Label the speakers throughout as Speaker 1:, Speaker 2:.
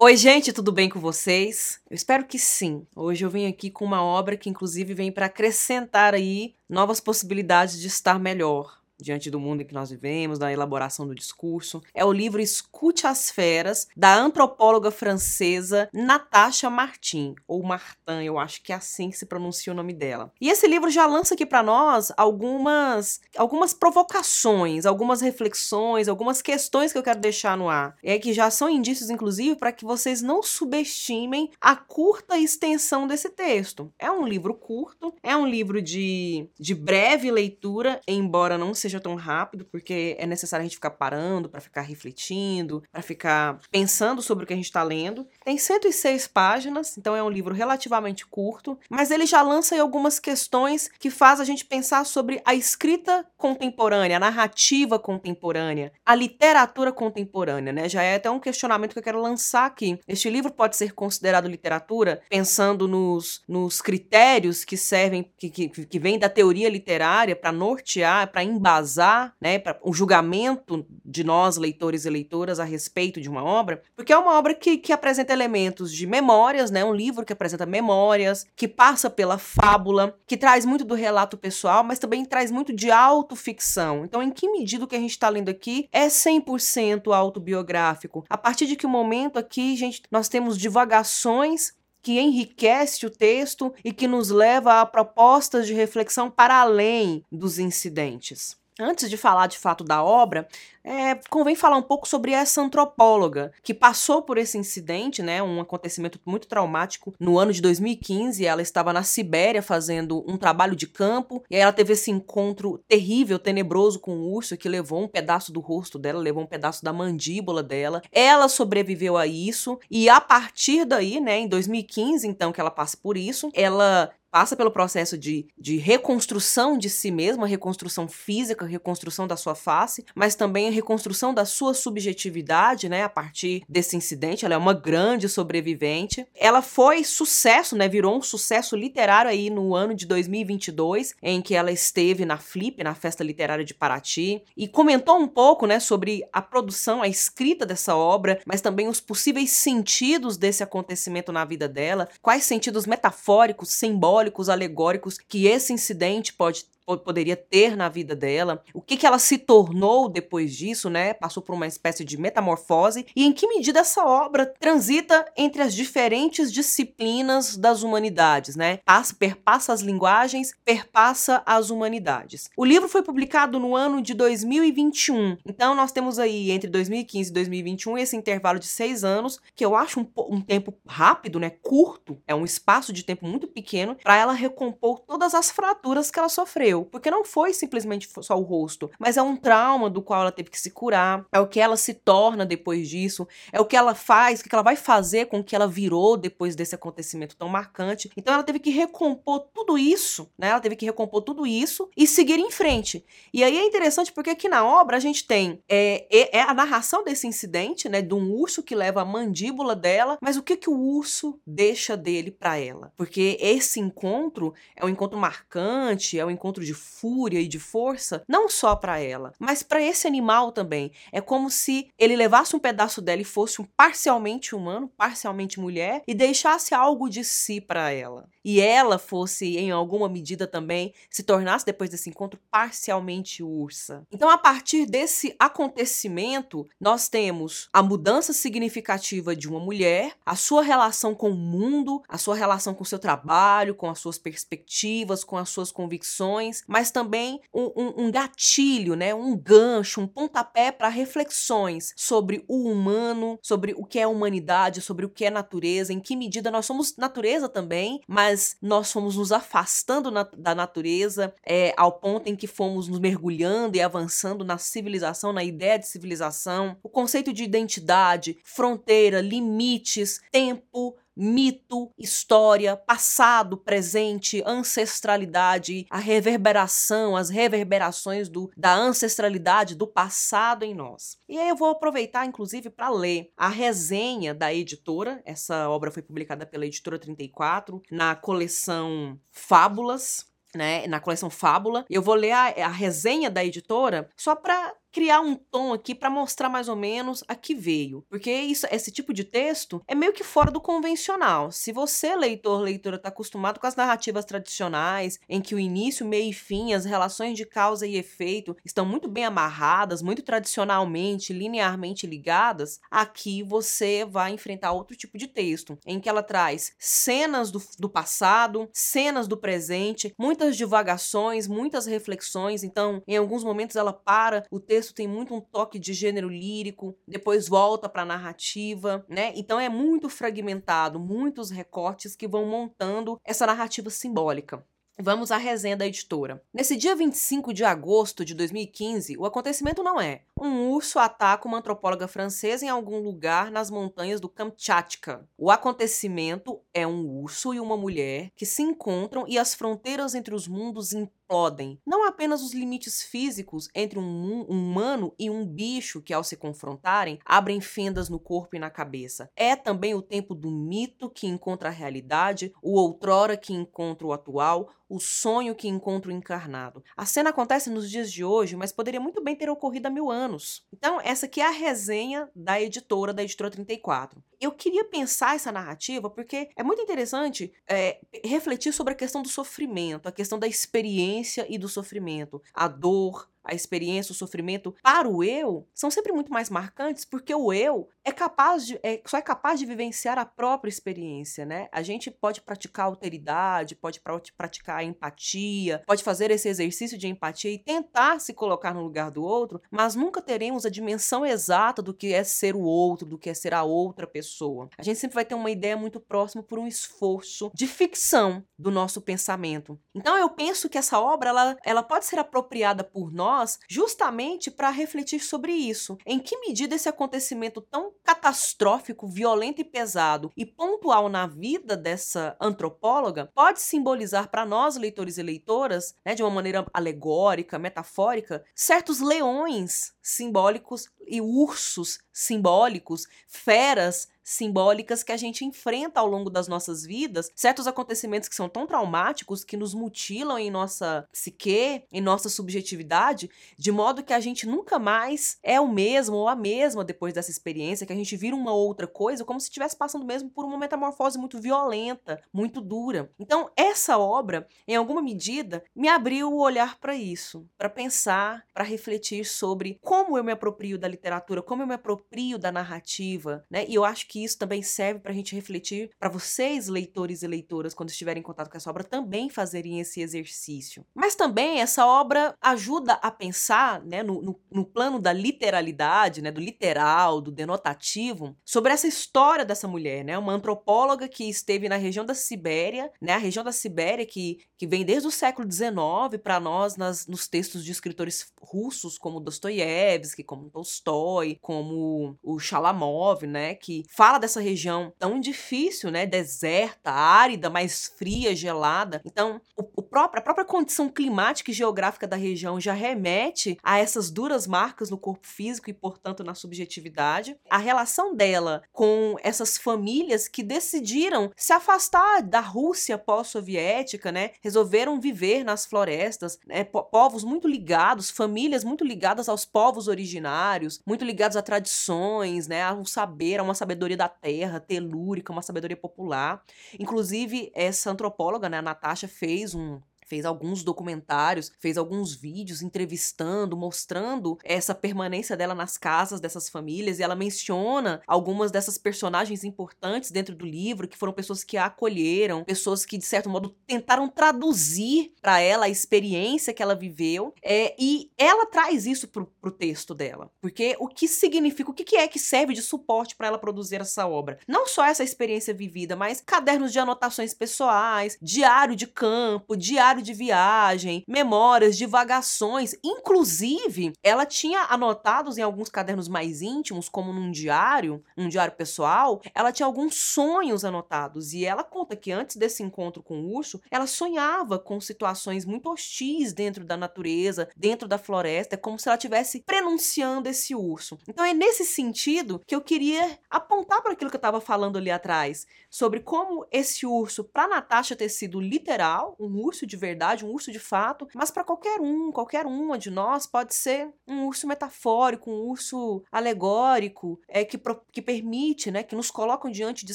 Speaker 1: Oi, gente, tudo bem com vocês? Eu espero que sim. Hoje eu vim aqui com uma obra que inclusive vem para acrescentar aí novas possibilidades de estar melhor, diante do mundo em que nós vivemos, da elaboração do discurso. É o livro Escute as Feras, da antropóloga francesa Natasha Martin, ou Martin, eu acho que é assim que se pronuncia o nome dela. E esse livro já lança aqui para nós algumas, algumas provocações, algumas reflexões, algumas questões que eu quero deixar no ar. É que já são indícios, inclusive, para que vocês não subestimem a curta extensão desse texto. É um livro curto, é um livro de, de breve leitura, embora não seja seja tão rápido, porque é necessário a gente ficar parando para ficar refletindo, para ficar pensando sobre o que a gente está lendo. Tem 106 páginas, então é um livro relativamente curto, mas ele já lança aí algumas questões que faz a gente pensar sobre a escrita contemporânea, a narrativa contemporânea, a literatura contemporânea, né? Já é até um questionamento que eu quero lançar aqui. Este livro pode ser considerado literatura pensando nos, nos critérios que servem, que, que, que vêm da teoria literária para nortear, para embasar embasar né, para o julgamento de nós, leitores e leitoras, a respeito de uma obra, porque é uma obra que, que apresenta elementos de memórias, né, um livro que apresenta memórias, que passa pela fábula, que traz muito do relato pessoal, mas também traz muito de autoficção. Então, em que medida o que a gente está lendo aqui é 100% autobiográfico? A partir de que momento aqui, gente, nós temos divagações que enriquece o texto e que nos leva a propostas de reflexão para além dos incidentes. Antes de falar de fato da obra, é, convém falar um pouco sobre essa antropóloga que passou por esse incidente, né, um acontecimento muito traumático no ano de 2015. Ela estava na Sibéria fazendo um trabalho de campo e aí ela teve esse encontro terrível, tenebroso com o urso que levou um pedaço do rosto dela, levou um pedaço da mandíbula dela. Ela sobreviveu a isso e a partir daí, né, em 2015, então que ela passa por isso, ela passa pelo processo de, de reconstrução de si mesma, reconstrução física, reconstrução da sua face, mas também a reconstrução da sua subjetividade, né, a partir desse incidente. Ela é uma grande sobrevivente. Ela foi sucesso, né, virou um sucesso literário aí no ano de 2022, em que ela esteve na Flip, na Festa Literária de Paraty, e comentou um pouco, né, sobre a produção, a escrita dessa obra, mas também os possíveis sentidos desse acontecimento na vida dela, quais sentidos metafóricos, simbólicos simbólicos, alegóricos que esse incidente pode poderia ter na vida dela, o que, que ela se tornou depois disso, né? Passou por uma espécie de metamorfose e em que medida essa obra transita entre as diferentes disciplinas das humanidades, né? Passa, perpassa as linguagens, perpassa as humanidades. O livro foi publicado no ano de 2021, então nós temos aí entre 2015 e 2021 esse intervalo de seis anos, que eu acho um, um tempo rápido, né? Curto, é um espaço de tempo muito pequeno para ela recompor todas as fraturas que ela sofreu porque não foi simplesmente só o rosto, mas é um trauma do qual ela teve que se curar, é o que ela se torna depois disso, é o que ela faz, o que ela vai fazer com o que ela virou depois desse acontecimento tão marcante. Então ela teve que recompor tudo isso, né? Ela teve que recompor tudo isso e seguir em frente. E aí é interessante porque aqui na obra a gente tem é, é, é a narração desse incidente, né? De um urso que leva a mandíbula dela, mas o que que o urso deixa dele para ela? Porque esse encontro é um encontro marcante, é um encontro de fúria e de força, não só para ela, mas para esse animal também. É como se ele levasse um pedaço dela e fosse um parcialmente humano, parcialmente mulher e deixasse algo de si para ela. E ela fosse em alguma medida também se tornasse depois desse encontro parcialmente ursa. Então, a partir desse acontecimento, nós temos a mudança significativa de uma mulher, a sua relação com o mundo, a sua relação com o seu trabalho, com as suas perspectivas, com as suas convicções mas também um, um, um gatilho, né? um gancho, um pontapé para reflexões sobre o humano, sobre o que é humanidade, sobre o que é natureza, em que medida nós somos natureza também, mas nós fomos nos afastando na, da natureza é, ao ponto em que fomos nos mergulhando e avançando na civilização, na ideia de civilização, o conceito de identidade, fronteira, limites, tempo, mito, história, passado, presente, ancestralidade, a reverberação, as reverberações do, da ancestralidade do passado em nós. E aí eu vou aproveitar, inclusive, para ler a resenha da editora. Essa obra foi publicada pela editora 34 na coleção Fábulas. Né, na coleção Fábula. Eu vou ler a, a resenha da editora só para criar um tom aqui para mostrar mais ou menos a que veio, porque isso, esse tipo de texto é meio que fora do convencional. Se você, leitor, leitora, está acostumado com as narrativas tradicionais, em que o início, meio e fim, as relações de causa e efeito estão muito bem amarradas, muito tradicionalmente, linearmente ligadas, aqui você vai enfrentar outro tipo de texto, em que ela traz cenas do, do passado, cenas do presente, muitas divagações, muitas reflexões. Então, em alguns momentos ela para, o texto tem muito um toque de gênero lírico, depois volta para a narrativa, né? Então é muito fragmentado, muitos recortes que vão montando essa narrativa simbólica. Vamos à resenha da editora. Nesse dia 25 de agosto de 2015, o acontecimento não é um urso ataca uma antropóloga francesa em algum lugar nas montanhas do Kamchatka. O acontecimento é um urso e uma mulher que se encontram e as fronteiras entre os mundos explodem. Não apenas os limites físicos entre um humano e um bicho que, ao se confrontarem, abrem fendas no corpo e na cabeça. É também o tempo do mito que encontra a realidade, o outrora que encontra o atual, o sonho que encontra o encarnado. A cena acontece nos dias de hoje, mas poderia muito bem ter ocorrido há mil anos. Então, essa aqui é a resenha da editora, da editora 34. Eu queria pensar essa narrativa porque é muito interessante é, refletir sobre a questão do sofrimento, a questão da experiência e do sofrimento, a dor, a experiência, o sofrimento para o eu são sempre muito mais marcantes porque o eu é capaz de é, só é capaz de vivenciar a própria experiência, né? A gente pode praticar alteridade, pode praticar empatia, pode fazer esse exercício de empatia e tentar se colocar no lugar do outro, mas nunca teremos a dimensão exata do que é ser o outro, do que é ser a outra pessoa. A gente sempre vai ter uma ideia muito próxima por um esforço de ficção do nosso pensamento. Então eu penso que essa obra ela, ela pode ser apropriada por nós nós justamente para refletir sobre isso. Em que medida esse acontecimento tão catastrófico, violento e pesado e pontual na vida dessa antropóloga pode simbolizar para nós, leitores e leitoras, né, de uma maneira alegórica, metafórica, certos leões simbólicos e ursos simbólicos, feras simbólicas que a gente enfrenta ao longo das nossas vidas, certos acontecimentos que são tão traumáticos que nos mutilam em nossa psique, em nossa subjetividade, de modo que a gente nunca mais é o mesmo ou a mesma depois dessa experiência, que a gente vira uma outra coisa, como se estivesse passando mesmo por uma metamorfose muito violenta, muito dura. Então, essa obra, em alguma medida, me abriu o olhar para isso, para pensar, para refletir sobre como eu me aproprio da literatura, como eu me aproprio da narrativa, né? E eu acho que isso também serve para a gente refletir, para vocês, leitores e leitoras, quando estiverem em contato com essa obra, também fazerem esse exercício. Mas também essa obra ajuda a pensar, né, no, no, no plano da literalidade, né, do literal, do denotativo, sobre essa história dessa mulher, né? Uma antropóloga que esteve na região da Sibéria, né? A região da Sibéria que, que vem desde o século XIX para nós nas, nos textos de escritores russos como Dostoiévski, como Tolstói, como o Shalamov, né? Que fala dessa região tão difícil, né? Deserta, árida, mais fria, gelada. Então, o, o próprio, a própria condição climática e geográfica da região já remete a essas duras marcas no corpo físico e, portanto, na subjetividade. A relação dela com essas famílias que decidiram se afastar da Rússia pós-soviética, né? Resolveram viver nas florestas, né? povos muito ligados, famílias muito ligadas aos povos originários, muito ligados a tradições, né? A um saber, a uma sabedoria sabedoria da terra, telúrica, uma sabedoria popular. Inclusive, essa antropóloga, né, a Natasha, fez um fez alguns documentários, fez alguns vídeos entrevistando, mostrando essa permanência dela nas casas dessas famílias e ela menciona algumas dessas personagens importantes dentro do livro que foram pessoas que a acolheram, pessoas que de certo modo tentaram traduzir para ela a experiência que ela viveu é, e ela traz isso pro, pro texto dela, porque o que significa, o que, que é que serve de suporte para ela produzir essa obra? Não só essa experiência vivida, mas cadernos de anotações pessoais, diário de campo, diário diário de viagem, memórias, divagações. Inclusive, ela tinha anotados em alguns cadernos mais íntimos, como num diário, um diário pessoal, ela tinha alguns sonhos anotados. E ela conta que antes desse encontro com o urso, ela sonhava com situações muito hostis dentro da natureza, dentro da floresta, como se ela estivesse prenunciando esse urso. Então é nesse sentido que eu queria apontar para aquilo que eu estava falando ali atrás, sobre como esse urso, para Natasha ter sido literal, um urso de verdade, verdade, um urso de fato, mas para qualquer um, qualquer uma de nós pode ser um urso metafórico, um urso alegórico, é que, que permite, né, que nos colocam diante de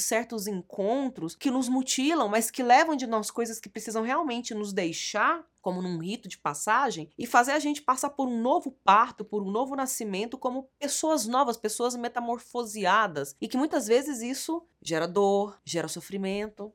Speaker 1: certos encontros que nos mutilam, mas que levam de nós coisas que precisam realmente nos deixar como num rito de passagem, e fazer a gente passar por um novo parto, por um novo nascimento, como pessoas novas, pessoas metamorfoseadas. E que muitas vezes isso gera dor, gera sofrimento,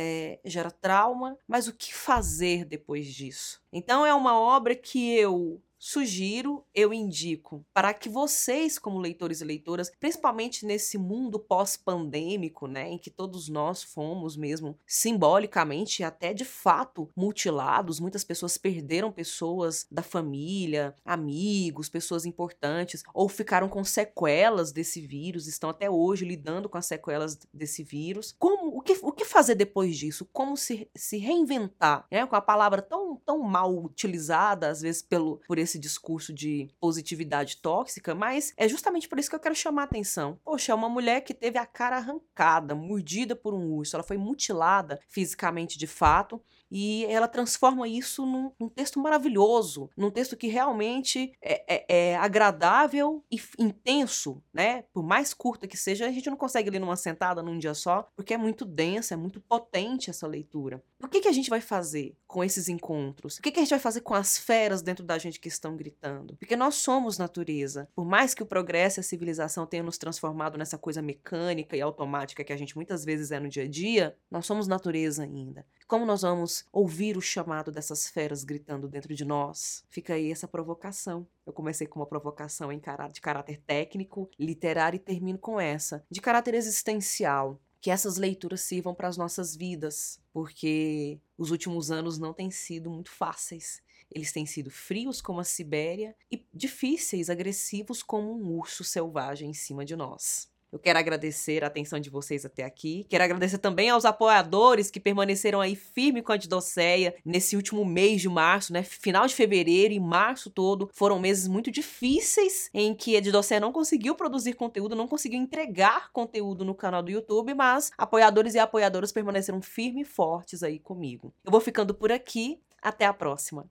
Speaker 1: é, gera trauma, mas o que fazer depois disso? Então é uma obra que eu sugiro, eu indico para que vocês, como leitores e leitoras, principalmente nesse mundo pós-pandêmico, né, em que todos nós fomos mesmo simbolicamente e até de fato mutilados, muitas pessoas perderam pessoas da família, amigos, pessoas importantes, ou ficaram com sequelas desse vírus, estão até hoje lidando com as sequelas desse vírus. Como que, o que fazer depois disso? Como se, se reinventar, né, com a palavra tão tão mal utilizada às vezes pelo por esse discurso de positividade tóxica, mas é justamente por isso que eu quero chamar a atenção. Poxa, é uma mulher que teve a cara arrancada, mordida por um urso, ela foi mutilada fisicamente de fato, e ela transforma isso num, num, texto maravilhoso, num texto que realmente é, é, é, agradável e intenso, né? Por mais curta que seja, a gente não consegue ler numa sentada num dia só, porque é muito densa, é muito potente essa leitura. O que, que a gente vai fazer com esses encontros? O que, que a gente vai fazer com as feras dentro da gente que estão gritando? Porque nós somos natureza. Por mais que o progresso e a civilização tenham nos transformado nessa coisa mecânica e automática que a gente muitas vezes é no dia a dia, nós somos natureza ainda. Como nós vamos ouvir o chamado dessas feras gritando dentro de nós? Fica aí essa provocação. Eu comecei com uma provocação de caráter técnico, literário e termino com essa, de caráter existencial. Que essas leituras sirvam para as nossas vidas, porque os últimos anos não têm sido muito fáceis. Eles têm sido frios como a Sibéria e difíceis, agressivos como um urso selvagem em cima de nós. Eu quero agradecer a atenção de vocês até aqui. Quero agradecer também aos apoiadores que permaneceram aí firme com a Didocéia nesse último mês de março, né? Final de fevereiro e março todo foram meses muito difíceis em que a Didocéia não conseguiu produzir conteúdo, não conseguiu entregar conteúdo no canal do YouTube, mas apoiadores e apoiadoras permaneceram firmes e fortes aí comigo. Eu vou ficando por aqui. Até a próxima.